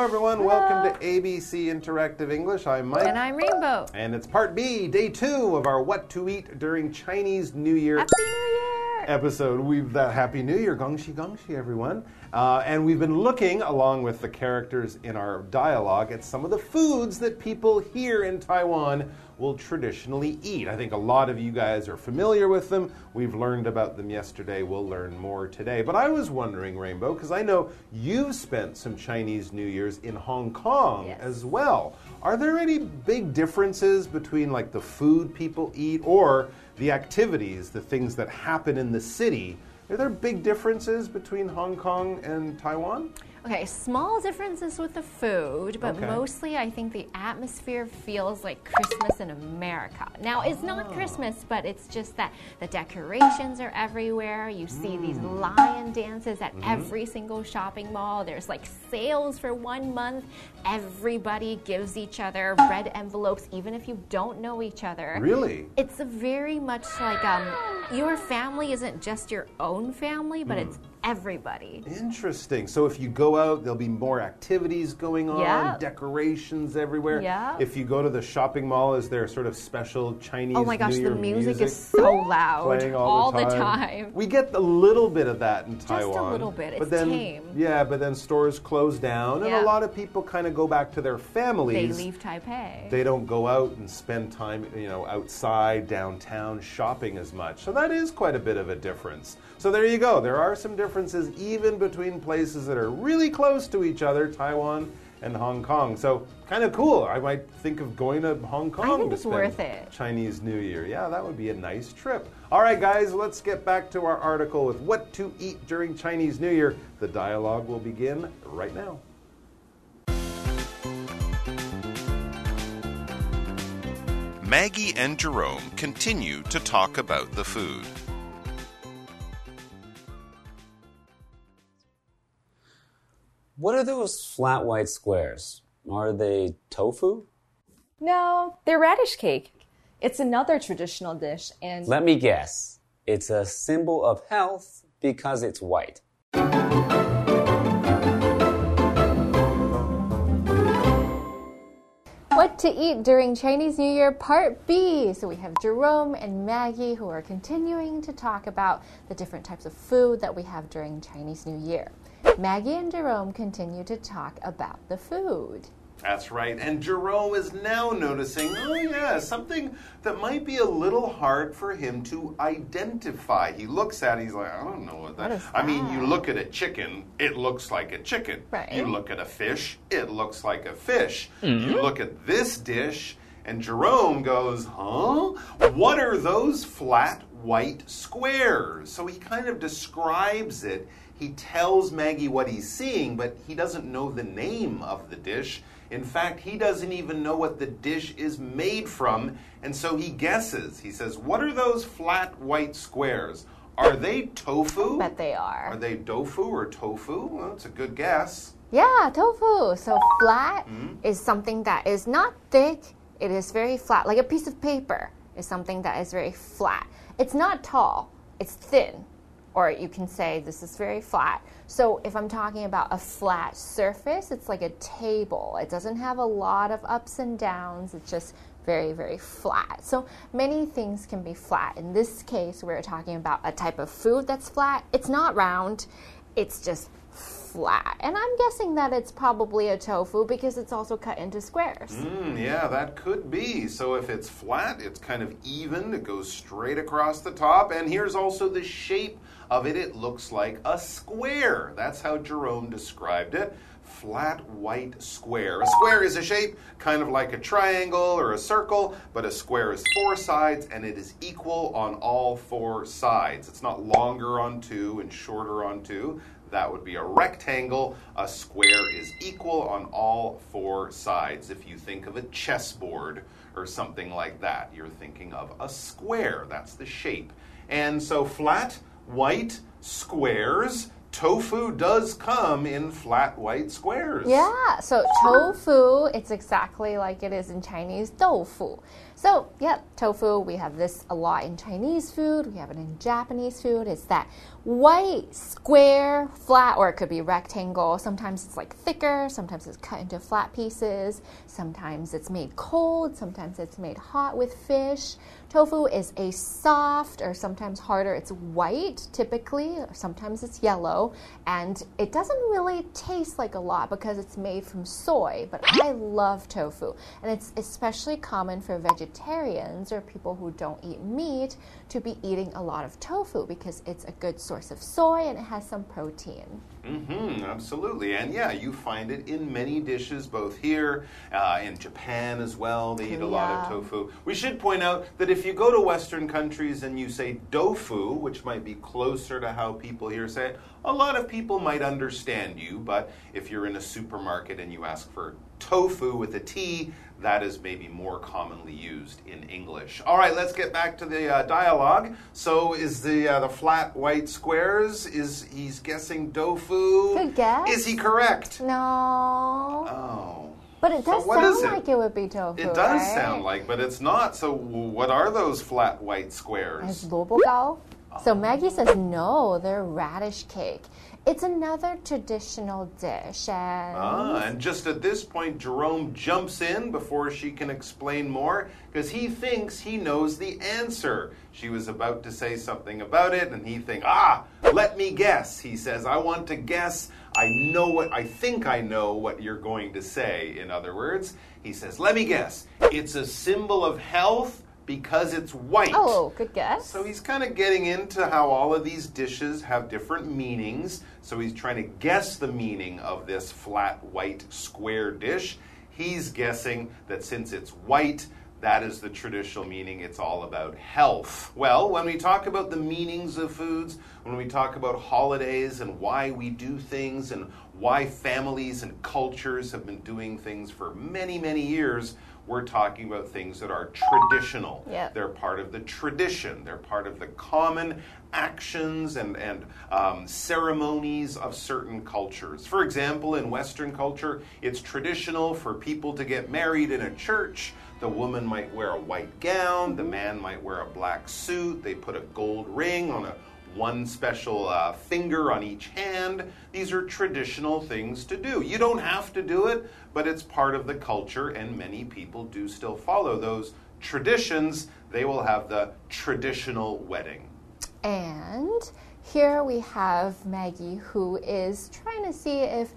everyone. Welcome to ABC Interactive English. I'm Mike. And I'm Rainbow. And it's part B, day two of our What to Eat During Chinese New Year Happy New Year! episode. We've that Happy New Year, Gongxi Gongxi, everyone. Uh, and we've been looking, along with the characters in our dialogue, at some of the foods that people here in Taiwan will traditionally eat. I think a lot of you guys are familiar with them. We've learned about them yesterday. We'll learn more today. But I was wondering, Rainbow, because I know you've spent some Chinese New Year's in Hong Kong Yes. as well. Are there any big differences between like the food people eat or the activities, the things that happen in the city? Are there big differences between Hong Kong and Taiwan? Okay, small differences with the food, but Okay. mostly I think the atmosphere feels like Christmas in America. Now, it's not Oh. Christmas, but it's just that the decorations are everywhere. You see these Mm. lion dances at Mm-hmm. every single shopping mall. There's like sales for one month. Everybody gives each other red envelopes, even if you don't know each other. Really? It's very much like um, your family isn't just your own family, Hmm. but it's everybody. Interesting. So if you go out, there'll be more activities going on, Yeah. decorations everywhere. Yeah. If you go to the shopping mall, is there sort of special Chinese Oh my gosh, the Year music, is so loud playing all, the time. We get a little bit of that in a Taiwan. little bit. But It's then, tame. Yeah, but then stores close down, and a lot of people kind of go back to their families. They leave Taipei. They don't go out and spend time, you know, outside downtown shopping as much. So that is quite a bit of a difference. So there you go. There are some differences even between places that are really close to each other, Taiwan and Hong Kong. So kind of cool. I might think of going to Hong Kong I think to it's worth it. Chinese New Year. Yeah, that would be a nice trip. All right, guys, let's get back to our article with what to eat during Chinese New Year. The dialogue will begin right now. Maggie and Jerome continue to talk about the food. What are those flat white squares? Are they tofu? No, they're radish cake. It's another traditional dish, and Let me guess. It's a symbol of health because it's white. What to eat during Chinese New Year Part B. So we have Jerome and Maggie who are continuing to talk about the different types of food that we have during Chinese New Year. Maggie and Jerome continue to talk about the food. That's right. And Jerome is now noticing, oh, yeah, something that might be a little hard for him to identify. He looks at it, he's like, I don't know what that What is I mean, you look at a chicken, it looks like a chicken. Right. You look at a fish, it looks like a fish. You mm-hmm. look at this dish, and Jerome goes, huh? What are those flat white squares? So he kind of describes it. He tells Maggie what he's seeing, but he doesn't know the name of the dish. In fact, he doesn't even know what the dish is made from, and so he guesses. He says, What are those flat white squares? Are they tofu? I Bet they are. Are they tofu or tofu? Well, that's a good guess. Yeah, tofu. So flat hmm? is something that is not thick, it is very flat. Like a piece of paper is something that is very flat. It's not tall, it's thin. Or you can say this is very flat. So if I'm talking about a flat surface, it's like a table. It doesn't have a lot of ups and downs. It's just very, very flat. So many things can be flat. In this case, we're talking about a type of food that's flat. It's not round, it's just flat. And I'm guessing that it's probably a tofu because it's also cut into squares. Mm, yeah, that could be. So if it's flat, it's kind of even, it goes straight across the top. And here's also the shape of it. It looks like a square. That's how Jerome described it. Flat white square. A square is a shape kind of like a triangle or a circle, but a square is four sides and it is equal on all four sides. It's not longer on two and shorter on two. That would be a rectangle. A square is equal on all four sides. If you think of a chessboard or something like that, you're thinking of a square. That's the shape. And so flat, white, squares. Tofu does come in flat white squares. Yeah, so tofu, it's exactly like it is in Chinese, tofu. So, yep, tofu, we have this a lot in Chinese food, we have it in Japanese food. It's that white, square, flat, or it could be rectangle. Sometimes it's like thicker, sometimes it's cut into flat pieces, sometimes it's made cold, sometimes it's made hot with fish. Tofu is a soft or sometimes harder, it's white typically, sometimes it's yellow, and it doesn't really taste like a lot because it's made from soy. But I love tofu, and it's especially common for vegetarians or people who don't eat meat to be eating a lot of tofu because it's a good source of soy and it has some protein. Mm-hmm, absolutely. And yeah, you find it in many dishes, both here, uh, in Japan as well. They eat a lot of tofu. We should point out that if you go to Western countries and you say dofu, which might be closer to how people here say it, a lot of people might understand you. But if you're in a supermarket and you ask for tofu with a T, that is maybe more commonly used in English. All right, let's get back to the uh, dialogue. So, is the uh, the flat white squares? Is he's guessing tofu? Good guess. Is he correct? No. Oh. But it does is sound it? like it would be tofu. It does right? sound like, but it's not. So, what are those flat white squares? It's lobogao. So Maggie says no, they're radish cake. It's another traditional dish, and Ah, and just at this point, Jerome jumps in before she can explain more because he thinks he knows the answer. She was about to say something about it, and he thinks, ah, let me guess. He says, I want to guess. I know what, I think I know what you're going to say, in other words. He says, let me guess. It's a symbol of health because it's white. oh, good guess. So he's kind of getting into how all of these dishes have different meanings. So he's trying to guess the meaning of this flat white square dish. He's guessing that since it's white, that is the traditional meaning. It's all about health. Well, when we talk about the meanings of foods, when we talk about holidays and why we do things and why families and cultures have been doing things for many, many years, we're talking about things that are traditional. Yep. They're part of the tradition. They're part of the common actions and, and um, ceremonies of certain cultures. For example, in Western culture, it's traditional for people to get married in a church. The woman might wear a white gown, the man might wear a black suit, they put a gold ring on a one special uh, finger on each hand. These are traditional things to do. You don't have to do it, but it's part of the culture, and many people do still follow those traditions. They will have the traditional wedding. And here we have Maggie who is trying to see if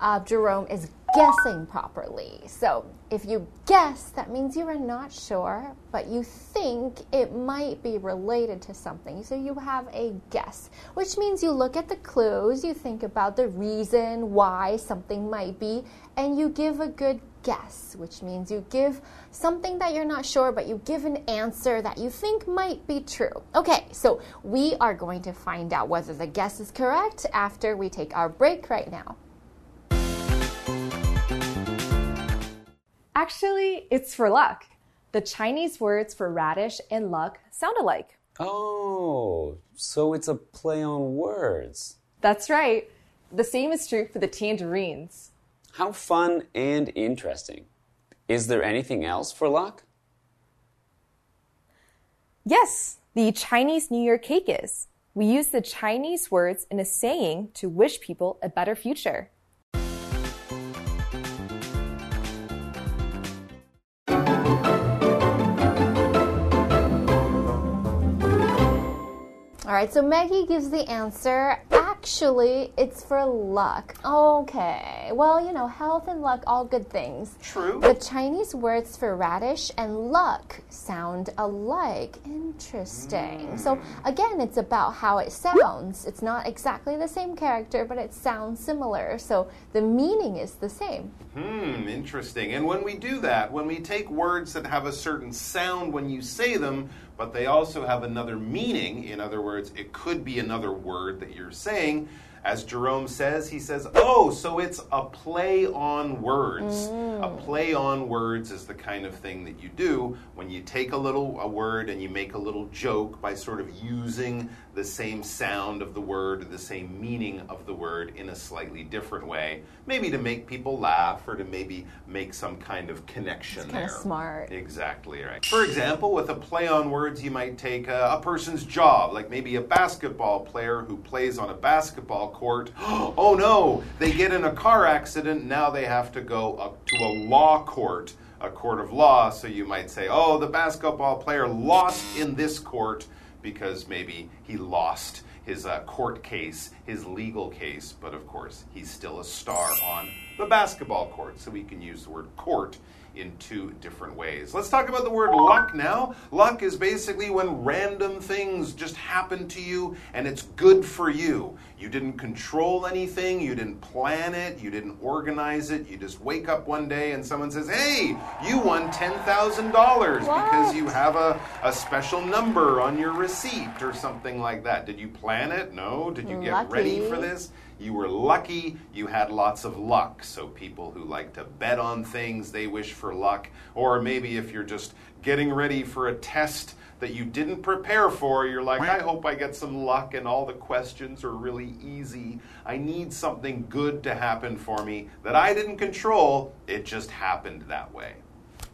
uh, Jerome is guessing properly. So if you guess, that means you are not sure, but you think it might be related to something. So you have a guess, which means you look at the clues, you think about the reason why something might be, and you give a good guess, which means you give something that you're not sure, but you give an answer that you think might be true. Okay, so we are going to find out whether the guess is correct after we take our break right now. Actually, it's for luck. The Chinese words for radish and luck sound alike. Oh, so it's a play on words. That's right. The same is true for the tangerines. How fun and interesting. Is there anything else for luck? Yes, the Chinese New Year cake is. We use the Chinese words in a saying to wish people a better future. Right, so Maggie gives the answer. Actually, it's for luck. Okay, well, you know, health and luck, all good things. True. The Chinese words for radish and luck sound alike. Interesting. So, again, it's about how it sounds. It's not exactly the same character, but it sounds similar. So, the meaning is the same. Hmm, interesting. And when we do that, when we take words that have a certain sound when you say them, but they also have another meaning, in other words, it could be another word that you're saying, As Jerome says, he says, Oh, so it's a play on words. Mm. A play on words is the kind of thing that you do when you take a little a word and you make a little joke by sort of using the same sound of the word or the same meaning of the word in a slightly different way, maybe to make people laugh or to maybe make some kind of connection kinda there. smart. Exactly right. For example, with a play on words, you might take a, a person's job, like maybe a basketball player who plays on a basketball court. Oh no, they get in a car accident, now they have to go up to a law court, a court of law. So you might say, oh, the basketball player lost in this court because maybe he lost his uh, court case, his legal case, but of course, he's still a star on the basketball court, so we can use the word court in two different ways. Let's talk about the word luck now. Luck is basically when random things just happen to you and it's good for you. You didn't control anything, you didn't plan it, you didn't organize it. You just wake up one day and someone says, Hey, you won $10,000 because you have a, a special number on your receipt or something like that. Did you plan it? No. Did you get ready for this? You were lucky, you had lots of luck. So, people who like to bet on things, they wish for luck. Or maybe if you're just getting ready for a test that you didn't prepare for, you're like, I hope I get some luck and all the questions are really easy. I need something good to happen for me that I didn't control. It just happened that way.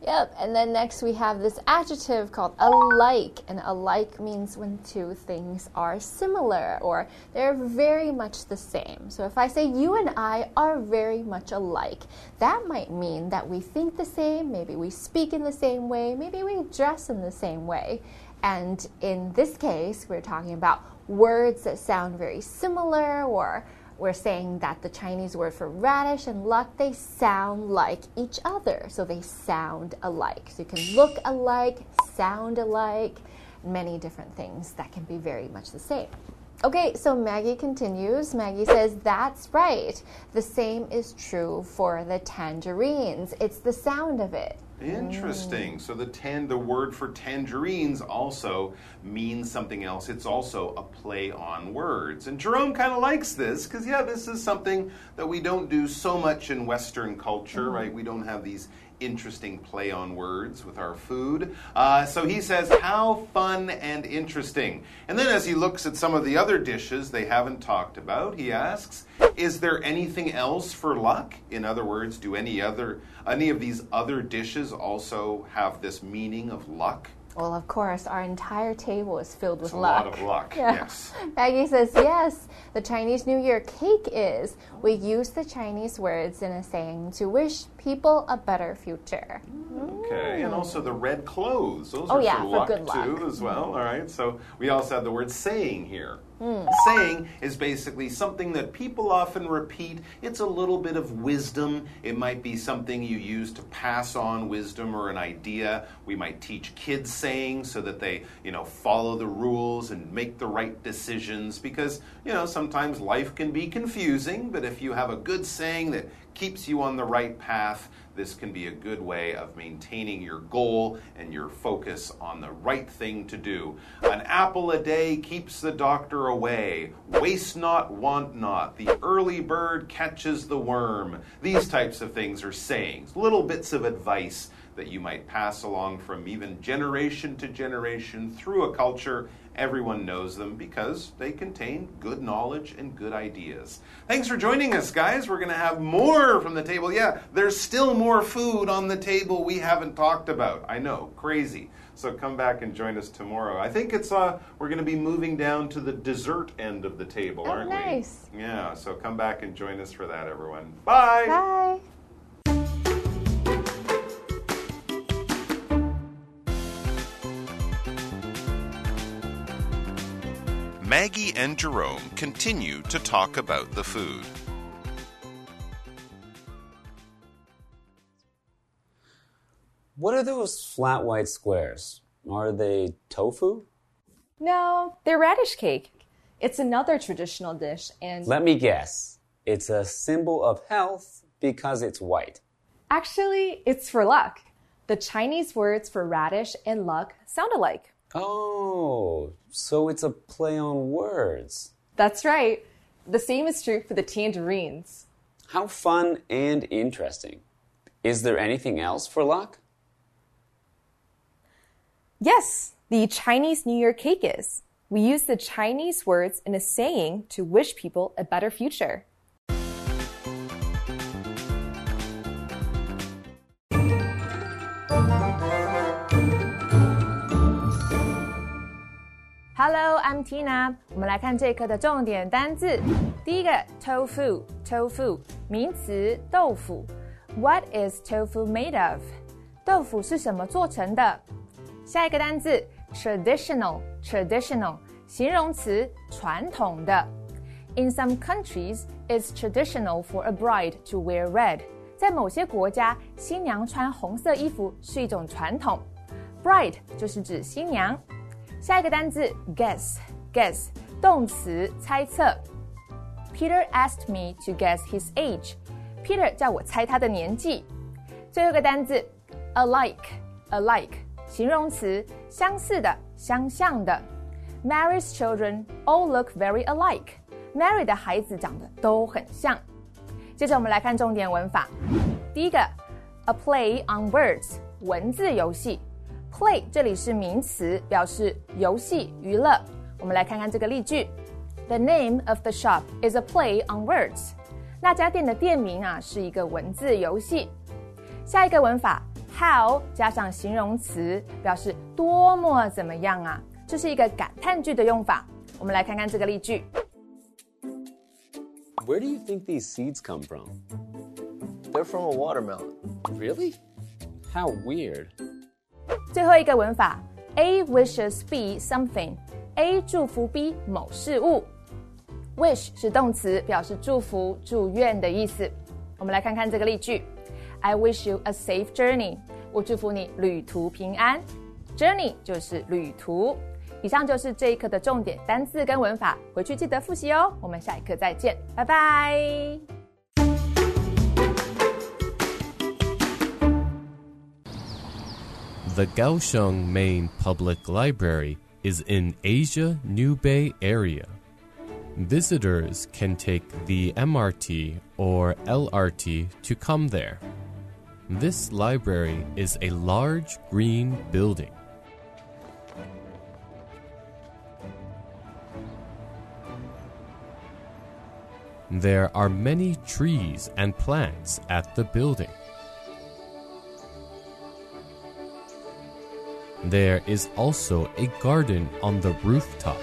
Yep, and then next we have this adjective called alike, and alike means when two things are similar or they're very much the same. So if I say you and I are very much alike, that might mean that we think the same, maybe we speak in the same way, maybe we dress in the same way. And in this case, we're talking about words that sound very similar or we're saying that the Chinese word for radish and luck, they sound like each other. So they sound alike. So you can look alike, sound alike, many different things that can be very much the same. Okay, so Maggie continues. Maggie says, That's right. The same is true for the tangerines. It's the sound of it. Interesting. So the tan the word for tangerines also means something else. It's also a play on words. And Jerome kind of likes this because yeah, this is something that we don't do so much in Western culture, mm-hmm. right? We don't have these interesting play on words with our food. Uh, so he says, How fun and interesting. And then as he looks at some of the other dishes they haven't talked about, he asks, Is there anything else for luck? In other words, do any other any of these other dishes also have this meaning of luck? Well, of course, our entire table is filled with It's a luck. lot of luck, Yeah. yes. Maggie says, yes, the Chinese New Year cake is. We use the Chinese words in a saying to wish people a better future. Okay, and also the red clothes. Those Oh, are yeah, for luck good luck. too, as well. All right, so we also have the word saying here. Hmm. Saying is basically something that people often repeat. It's a little bit of wisdom. It might be something you use to pass on wisdom or an idea. We might teach kids saying so that they, you know, follow the rules and make the right decisions because, you know, sometimes life can be confusing, but if you have a good saying that keeps you on the right path, this can be a good way of maintaining your goal and your focus on the right thing to do. An apple a day keeps the doctor away. Waste not, want not. The early bird catches the worm. These types of things are sayings, little bits of advice that you might pass along from even generation to generation through a culture. Everyone knows them because they contain good knowledge and good ideas. Thanks for joining us, guys. We're going to have more from the table. Yeah, there's still more food on the table we haven't talked about. I know, crazy. So come back and join us tomorrow. I think it's uh we're going to be moving down to the dessert end of the table, Oh, aren't nice. we? Yeah, so come back and join us for that everyone. Bye. Bye. Maggie and Jerome continue to talk about the food. What are those flat white squares? Are they tofu? No, they're radish cake. It's another traditional dish, and Let me guess. It's a symbol of health because it's white. actually, it's for luck. The Chinese words for radish and luck sound alike. Oh, so it's a play on words. That's right. The same is true for the tangerines. How fun and interesting. Is there anything else for luck? Yes, the Chinese New Year cake is. We use the Chinese words in a saying to wish people a better future. Hello, I'm Tina。我们来看这一课的重点单字。第一个，tofu，tofu，名词，豆腐。What is tofu made of？豆腐是什么做成的？下一个单字，traditional，traditional，形容词，传统的。In some countries, it's traditional for a bride to wear red。在某些国家，新娘穿红色衣服是一种传统。Bride 就是指新娘。 下一个单词 guess，guess，动词，猜测。Peter asked me to guess his age。Peter 叫我猜他的年纪。最后一个单词 alike，alike，形容词，相似的，相像的。Mary's children all look very alike。Mary 的孩子长得都很像。接着我们来看重点文法。第一个，a play on words，文字游戏。Play 这里是名词，表示游戏、娱乐。我们来看看这个例句：The name of the shop is a play on words。那家店的店名啊是一个文字游戏。下一个文法，how 加上形容词，表示多么怎么样啊，这是一个感叹句的用法。我们来看看这个例句：Where do you think these seeds come from? They're from a watermelon. Really? How weird. 最后一个文法，A wishes B something，A 祝福 B 某事物。Wish 是动词，表示祝福、祝愿的意思。我们来看看这个例句：I wish you a safe journey。我祝福你旅途平安。Journey 就是旅途。以上就是这一课的重点单词跟文法，回去记得复习哦。我们下一课再见，拜拜。The Kaohsiung Main Public Library is in Asia New Bay area. Visitors can take the MRT or LRT to come there. This library is a large green building. There are many trees and plants at the building. There is also a garden on the rooftop.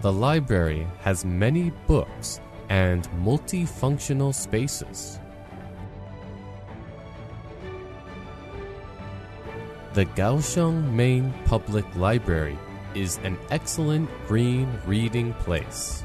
The library has many books and multifunctional spaces. The Kaohsiung Main Public Library is an excellent green reading place.